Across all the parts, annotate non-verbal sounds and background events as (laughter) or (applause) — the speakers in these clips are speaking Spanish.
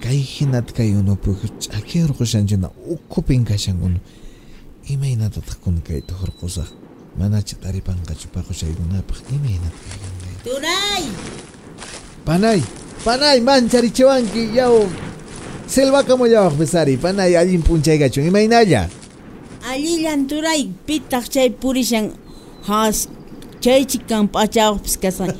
kai hinat kai uno puhut akia roko shanjina uko pinka shangun imei nata takun kai mana chitari pangka chupa kosa iguna pah Turai, nata kai tunai panai panai man chari chewanki yao selva kamo yao besari panai alin punchai gachun imei naya alilan turai pitak chai purishan has chaychik kan p'achawaqpis kasan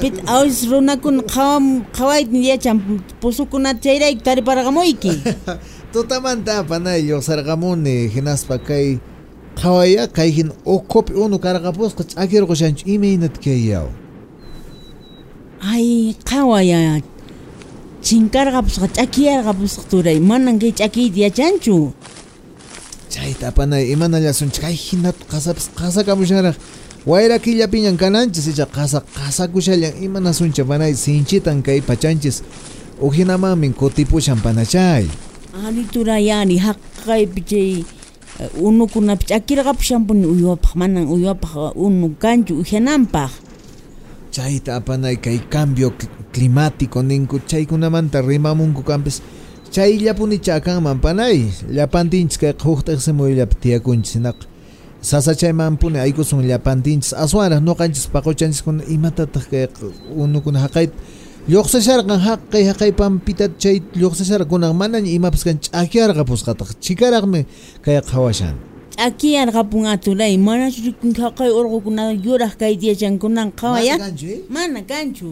pit awis runakuna qhawam qhawaytin yachan pusukunata chayrayku tariparqamuyki (laughs) tutamanta panay lluqsarqamuni hinaspa kay qhawaya kay hin ukupi unu karqapusqa ch'akirqushanchu imaynata kay yaw ay qhawaya chinkarqapusqa ch'akiyarqapusqa turay manan kay ch'akiyta yachanchu? Chayta panay imanallasunchik kay hinata qasapis qasakamusharaq wayra killapiñan kananchis icha qasa qasakushallan imanasuncha panay sinchitan kay pachanchis. Ujinamanmin kutipushan panachay. Ari turayani haqqaypi chay unukunapi ch'akirqapushanpuni uywapaq manan uywapaq unu kanchu uhananpaq chayta apanay kay cambio cl- climático ninku chaykunamanta rimamunku kanpis. Chayllapuni chakanman panay llapantinchis kay huktiqsimuyllapi tiyakunchis hinaq sasachaymanpuni aykusun llapantinchis aswanraq noqanchis paquchanchiskuna imatataq kay unukuna haqayta lluqsasharqan haqay haqaypampita chay lluqsasharkunan manaña imapas kan ch'akyarqapusqataq chikaraqmi kay qhawashan ch'akiyarqapun aturay manachu rikunki haqay urqukunata yuraq kayta yachankunan qhawaya Mana kanchu, mana kanchu?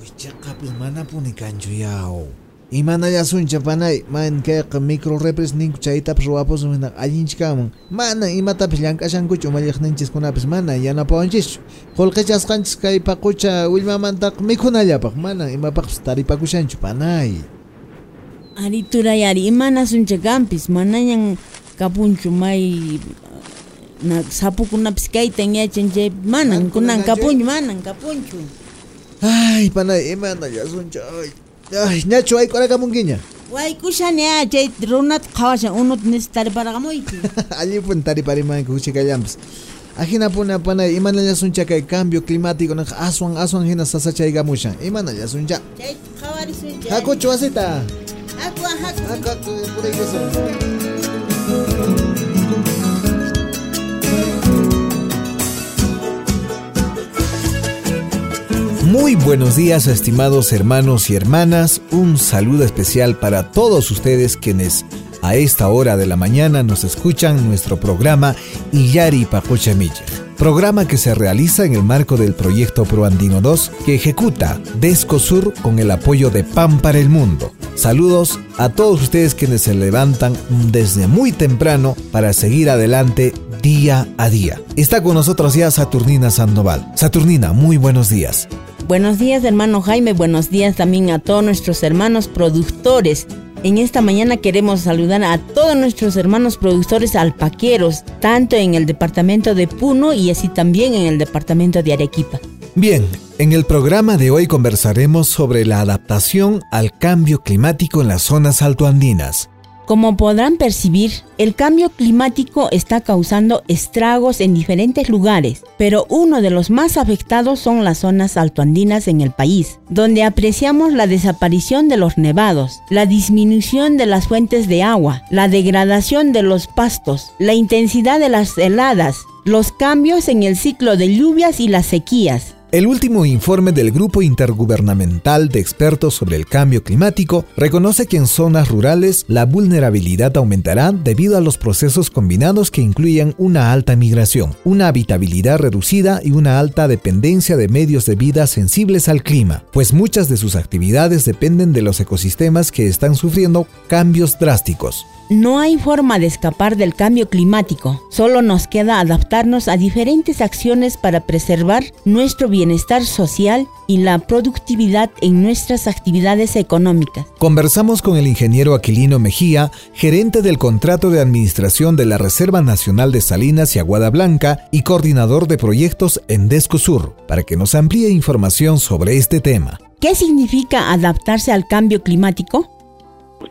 Wichaqapis manapuni kanchu yaw imanallasuncha panay man kayqa micro repres ninku chaytapis ruwapusun hina allinchikaman mana imatapis llank'ashankuchu umalliqninchiskunapis mana yanapawanchischu qullqichasqanchis kay paqucha willmamantaq mikhunallapaq mana imapaqpis taripakushanchu panay. Ari turay ari imanasuncha kanpis manañan kapunchu may na sapukunapis kaytan yachan chay manan kunan kapunchu manan kapunchu. Ay panay imanallasuncha ay ay ñachu ayq'urakamunkiña waykushani a chay runata qhawashan unut nis tariparqamuyki (laughs) allipun tariparimanku huchikallanpis ajinapuna panay imanallasuncha kay cambio climático naq aswan aswan hina sasachaykamushan imanallasuncha chay qhawarisuncha hakuchu wasita haku haku Acá, por Muy buenos días, estimados hermanos y hermanas. Un saludo especial para todos ustedes quienes a esta hora de la mañana nos escuchan nuestro programa Iyari Pacochamiche. Programa que se realiza en el marco del proyecto Proandino 2 que ejecuta Descosur con el apoyo de PAN para el Mundo. Saludos a todos ustedes quienes se levantan desde muy temprano para seguir adelante día a día. Está con nosotros ya Saturnina Sandoval. Saturnina, muy buenos días. Buenos días, hermano Jaime. Buenos días también a todos nuestros hermanos productores. En esta mañana queremos saludar a todos nuestros hermanos productores alpaqueros, tanto en el departamento de Puno y así también en el departamento de Arequipa. Bien, en el programa de hoy conversaremos sobre la adaptación al cambio climático en las zonas altoandinas. Como podrán percibir, el cambio climático está causando estragos en diferentes lugares, pero uno de los más afectados son las zonas altoandinas en el país, donde apreciamos la desaparición de los nevados, la disminución de las fuentes de agua, la degradación de los pastos, la intensidad de las heladas, los cambios en el ciclo de lluvias y las sequías, El último informe del Grupo Intergubernamental de Expertos sobre el Cambio Climático reconoce que en zonas rurales la vulnerabilidad aumentará debido a los procesos combinados que incluyen una alta migración, una habitabilidad reducida y una alta dependencia de medios de vida sensibles al clima, pues muchas de sus actividades dependen de los ecosistemas que están sufriendo cambios drásticos. No hay forma de escapar del cambio climático, solo nos queda adaptarnos a diferentes acciones para preservar nuestro bienestar social y la productividad en nuestras actividades económicas. Conversamos con el ingeniero Aquilino Mejía, gerente del contrato de administración de la Reserva Nacional de Salinas y Aguada Blanca y coordinador de proyectos en Descosur, para que nos amplíe información sobre este tema. ¿Qué significa adaptarse al cambio climático?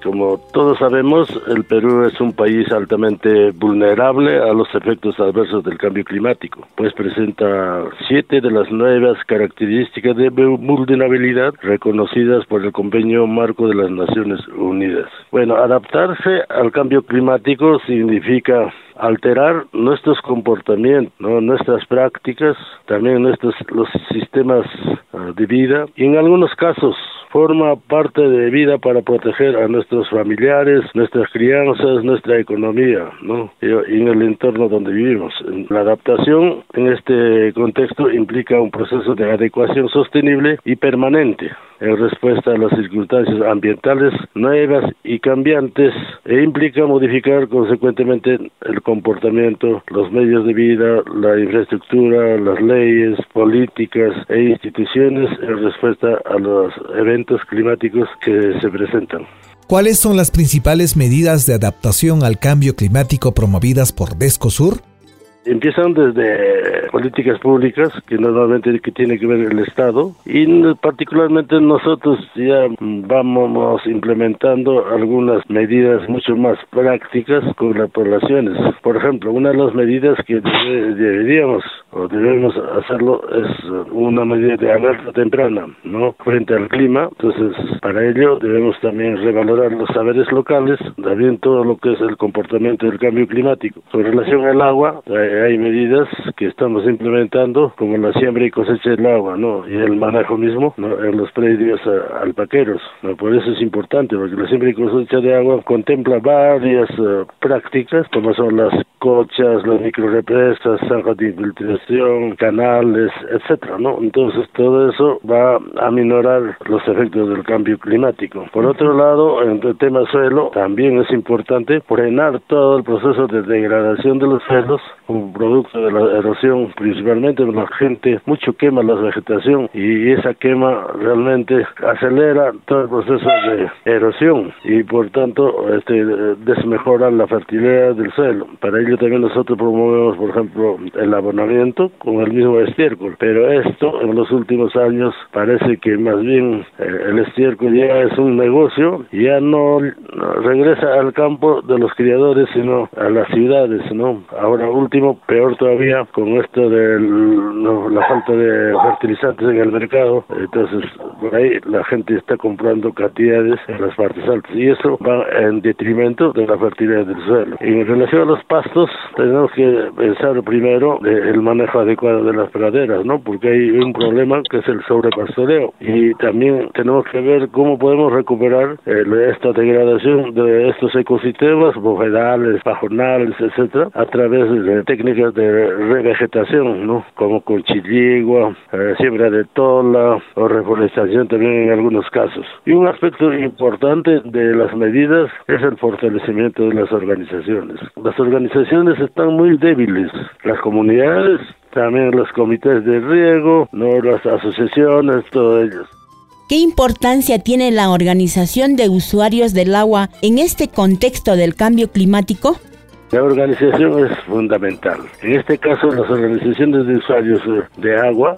Como todos sabemos, el Perú es un país altamente vulnerable a los efectos adversos del cambio climático, pues presenta siete de las nuevas características de vulnerabilidad reconocidas por el Convenio Marco de las Naciones Unidas. Bueno, adaptarse al cambio climático significa alterar nuestros comportamientos, nuestras prácticas, también nuestros los sistemas ah, de vida y en algunos casos forma parte de vida para proteger a nuestros familiares, nuestras crianzas, nuestra economía, ¿no? Y en el entorno donde vivimos. La adaptación en este contexto implica un proceso de adecuación sostenible y permanente en respuesta a las circunstancias ambientales nuevas y cambiantes e implica modificar consecuentemente el comportamiento, los medios de vida, la infraestructura, las leyes, políticas e instituciones en respuesta a los eventos climáticos que se presentan. ¿Cuáles son las principales medidas de adaptación al cambio climático promovidas por Descosur? Empiezan desde políticas públicas que normalmente que tiene que ver el Estado y particularmente nosotros ya vamos implementando algunas medidas mucho más prácticas con las poblaciones. Por ejemplo, una de las medidas que deberíamos o debemos hacerlo es una medida de alerta temprana, ¿no? Frente al clima. Entonces, para ello debemos también revalorar los saberes locales, también todo lo que es el comportamiento del cambio climático. Con relación al agua, hay medidas que estamos implementando, como la siembra y cosecha del agua, ¿no? Y el manejo mismo, ¿no? En los predios eh, alpaqueros, ¿no? Por eso es importante, porque la siembra y cosecha de agua contempla varias uh, prácticas, como son las cochas, las microrepresas, zanjas de infiltración, canales, etcétera, ¿no? Entonces todo eso va a minorar los efectos del cambio climático. Por otro lado, en el tema suelo, también es importante frenar todo el proceso de degradación de los suelos, como producto de la erosión, principalmente la gente mucho quema la vegetación y esa quema realmente acelera todo el proceso de erosión y por tanto este desmejora la fertilidad del suelo. Para ello también nosotros promovemos, por ejemplo, el abonamiento con el mismo estiércol, pero esto en los últimos años parece que más bien eh, el estiércol ya es un negocio, ya no regresa al campo de los criadores, sino a las ciudades, ¿no? Ahora último, peor todavía con esto de la falta de fertilizantes en el mercado, entonces por ahí la gente está comprando cantidades en las partes altas y eso va en detrimento de la fertilidad del suelo. En relación a los pastos, tenemos que pensar primero el manejo adecuado de las praderas, ¿no? Porque hay un problema que es el sobrepastoreo y también tenemos que ver cómo podemos recuperar eh, esta degradación de estos ecosistemas, bofedales, pajonales, etcétera, a través de técnicas de revegetación, ¿no? Como con chiligua, eh, siembra de tola o reforestación también en algunos casos. Y un aspecto importante de las medidas es el fortalecimiento de las organizaciones. Las organizaciones están muy débiles. Las comunidades, también los comités de riego, no las asociaciones, todos ellos. ¿Qué importancia tiene la organización de usuarios del agua en este contexto del cambio climático? La organización es fundamental. En este caso, las organizaciones de usuarios de agua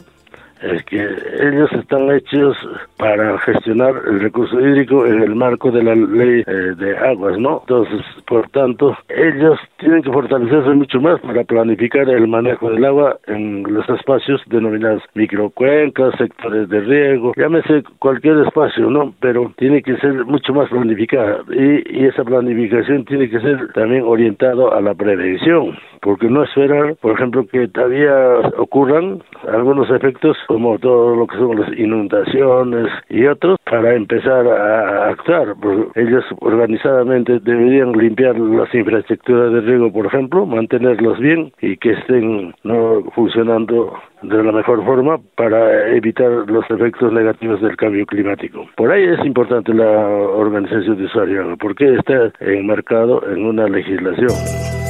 es que ellos están hechos para gestionar el recurso hídrico en el marco de la ley eh, de aguas, ¿no? Entonces, por tanto, ellos tienen que fortalecerse mucho más para planificar el manejo del agua en los espacios denominados microcuencas, sectores de riego, llámese cualquier espacio, ¿no? Pero tiene que ser mucho más planificada y, y esa planificación tiene que ser también orientado a la prevención, porque no esperar, por ejemplo, que todavía ocurran algunos efectos como todo lo que son las inundaciones y otros, para empezar a actuar. ellos organizadamente deberían limpiar las infraestructuras de riego, por ejemplo, mantenerlos bien y que estén no funcionando de la mejor forma para evitar los efectos negativos del cambio climático. Por ahí es importante la organización de usuarios, porque está enmarcado en una legislación.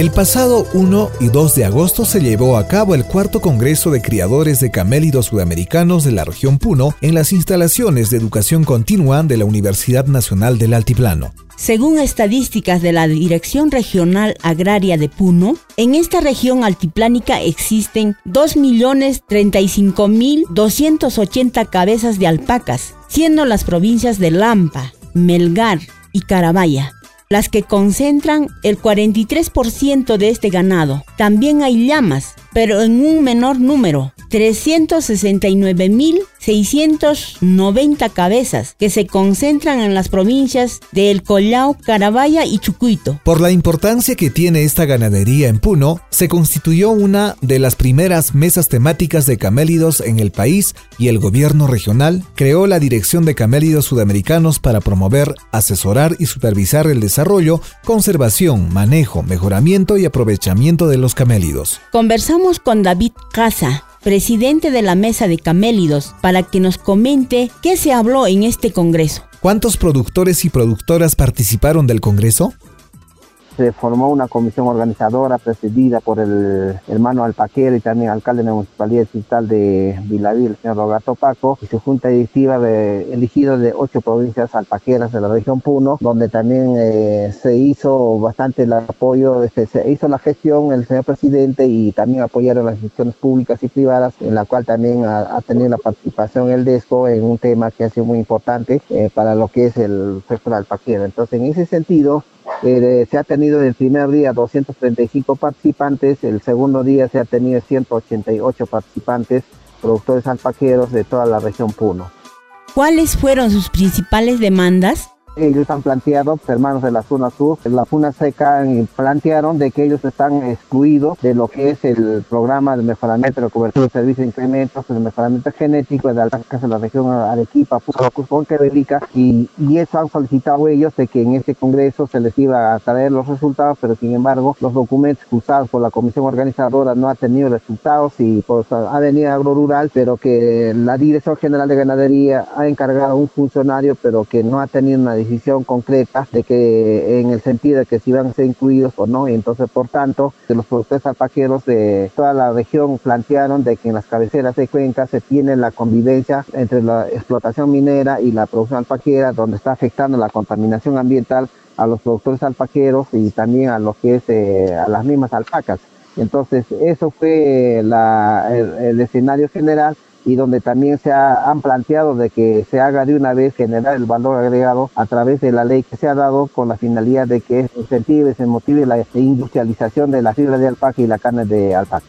El pasado 1 y 2 de agosto se llevó a cabo el cuarto Congreso de Criadores de Camélidos Sudamericanos de la región Puno en las instalaciones de educación continua de la Universidad Nacional del Altiplano. Según estadísticas de la Dirección Regional Agraria de Puno, en esta región altiplánica existen 2.035.280 cabezas de alpacas, siendo las provincias de Lampa, Melgar y Carabaya las que concentran el 43% de este ganado. También hay llamas, pero en un menor número, 369.690 cabezas que se concentran en las provincias de El Collao, Carabaya y Chucuito. Por la importancia que tiene esta ganadería en Puno, se constituyó una de las primeras mesas temáticas de camélidos en el país y el gobierno regional creó la Dirección de Camélidos Sudamericanos para promover, asesorar y supervisar el desarrollo, conservación, manejo, mejoramiento y aprovechamiento de los camélidos. Conversamos con David Casa, presidente de la Mesa de Camélidos, para que nos comente qué se habló en este Congreso. ¿Cuántos productores y productoras participaron del Congreso? Se formó una comisión organizadora presidida por el hermano Alpaquero y también alcalde de la Municipalidad Distrital de Vilaví, el señor Roberto Paco, y su junta directiva de, de ocho provincias alpaqueras de la región Puno, donde también eh, se hizo bastante el apoyo, este, se hizo la gestión el señor presidente y también apoyaron las instituciones públicas y privadas, en la cual también ha, tenido la participación el DESCO en un tema que ha sido muy importante eh, para lo que es el sector alpaquero. Entonces, en ese sentido, eh, se ha tenido el primer día 235 participantes, el segundo día se ha tenido 188 participantes, productores alpaqueros de toda la región Puno. ¿Cuáles fueron sus principales demandas? Ellos han planteado, hermanos de la zona sur, la Funa Seca plantearon de que ellos están excluidos de lo que es el programa de mejoramiento de cobertura de servicios de incrementos, el mejoramiento genético de alcance de la región Arequipa, Cusco, Belica, y, y eso han solicitado ellos de que en este congreso se les iba a traer los resultados, pero sin embargo los documentos usados por la comisión organizadora no han tenido resultados y pues ha venido agro rural, pero que la Dirección General de Ganadería ha encargado a un funcionario, pero que no ha tenido una decisión concreta de que en el sentido de que si van a ser incluidos o no, y entonces por tanto de los productores alpaqueros de toda la región plantearon de que en las cabeceras de cuenca se tiene la convivencia entre la explotación minera y la producción alpaquera, donde está afectando la contaminación ambiental a los productores alpaqueros y también a lo que es eh, a las mismas alpacas. Entonces, eso fue el escenario general y donde también se han planteado de que se haga de una vez generar el valor agregado a través de la ley que se ha dado con la finalidad de que incentive, se motive la industrialización de la fibra de alpaca y la carne de alpaca.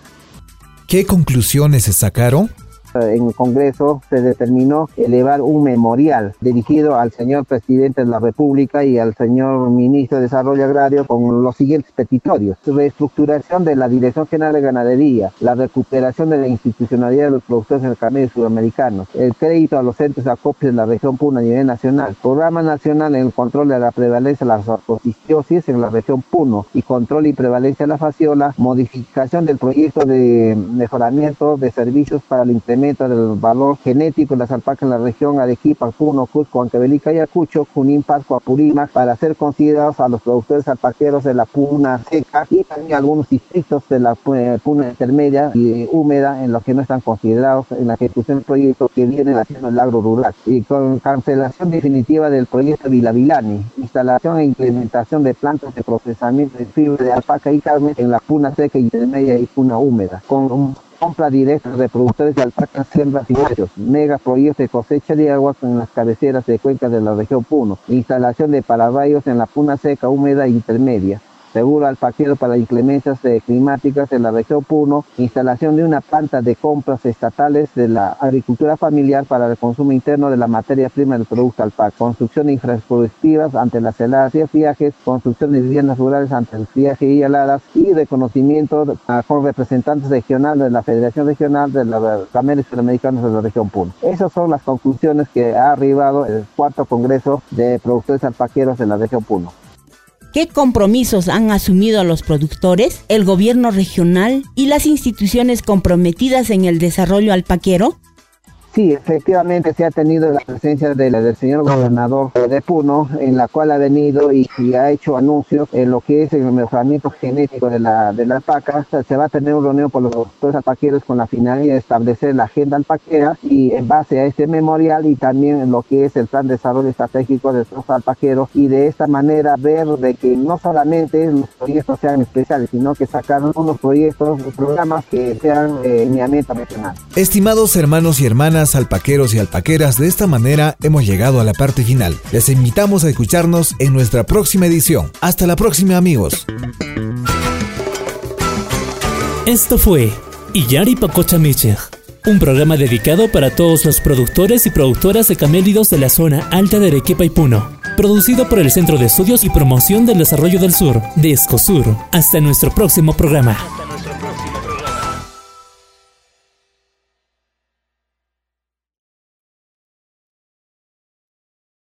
¿Qué conclusiones se sacaron? En el Congreso se determinó elevar un memorial dirigido al señor presidente de la República y al señor ministro de Desarrollo Agrario con los siguientes petitorios. Reestructuración de la Dirección General de Ganadería, la recuperación de la institucionalidad de los productores en el camino sudamericanos, el crédito a los centros de acopio de la región Puno a nivel nacional, programa nacional en el control de la prevalencia de las arcostistiosis en la región Puno y control y prevalencia de la fasciola, modificación del proyecto de mejoramiento de servicios para el incremento del valor genético de las alpacas en la región Arequipa, Puno, Cusco, Antebelica, Ayacucho, Junín, Pascua, Apurímac, para ser considerados a los productores alpaqueros de la puna seca y también algunos distritos de la eh, puna intermedia y húmeda en los que no están considerados en la ejecución del proyecto que viene haciendo el agro rural. Y con cancelación definitiva del proyecto Vilavilani, instalación e implementación de plantas de procesamiento de fibra de alpaca y carne en la puna seca intermedia y puna húmeda, con compra directa de productores de alpacas, siembras y mega proyectos de cosecha de agua en las cabeceras de cuencas de la región Puno, instalación de parabayos en la puna seca húmeda intermedia, seguro al paquete para inclemencias climáticas en la región Puno, instalación de una planta de compras estatales de la agricultura familiar para el consumo interno de la materia prima del producto alpaca, construcción de infraestructuras ante las heladas y viajes, construcción de viviendas rurales ante el viaje y heladas y reconocimiento con representantes regionales de la Federación Regional de los Cameros Suramericanos de la región Puno. Esas son las conclusiones que ha arribado el cuarto Congreso de Productores Alpaqueros de la región Puno. ¿Qué compromisos han asumido los productores, el gobierno regional y las instituciones comprometidas en el desarrollo alpaquero? Sí, efectivamente se ha tenido la presencia del señor gobernador de Puno, en la cual ha venido y, ha hecho anuncios en lo que es el mejoramiento genético de la, de la alpaca. Se va a tener una reunión por los doctores alpaqueros con la finalidad de establecer la agenda alpaquera y en base a este memorial y también en lo que es el plan de desarrollo estratégico de los alpaqueros y de esta manera ver de que no solamente los proyectos sean especiales, sino que sacar unos proyectos, programas que sean eh, lineamiento regional. Estimados hermanos y hermanas, alpaqueros y alpaqueras, de esta manera hemos llegado a la parte final. Les invitamos a escucharnos en nuestra próxima edición. Hasta la próxima amigos. Esto fue Iyari Pacocha Michel, un programa dedicado para todos los productores y productoras de camélidos de la zona alta de Arequipa y Puno. Producido por el Centro de Estudios y Promoción del Desarrollo del Sur, de Escosur. Hasta nuestro próximo programa.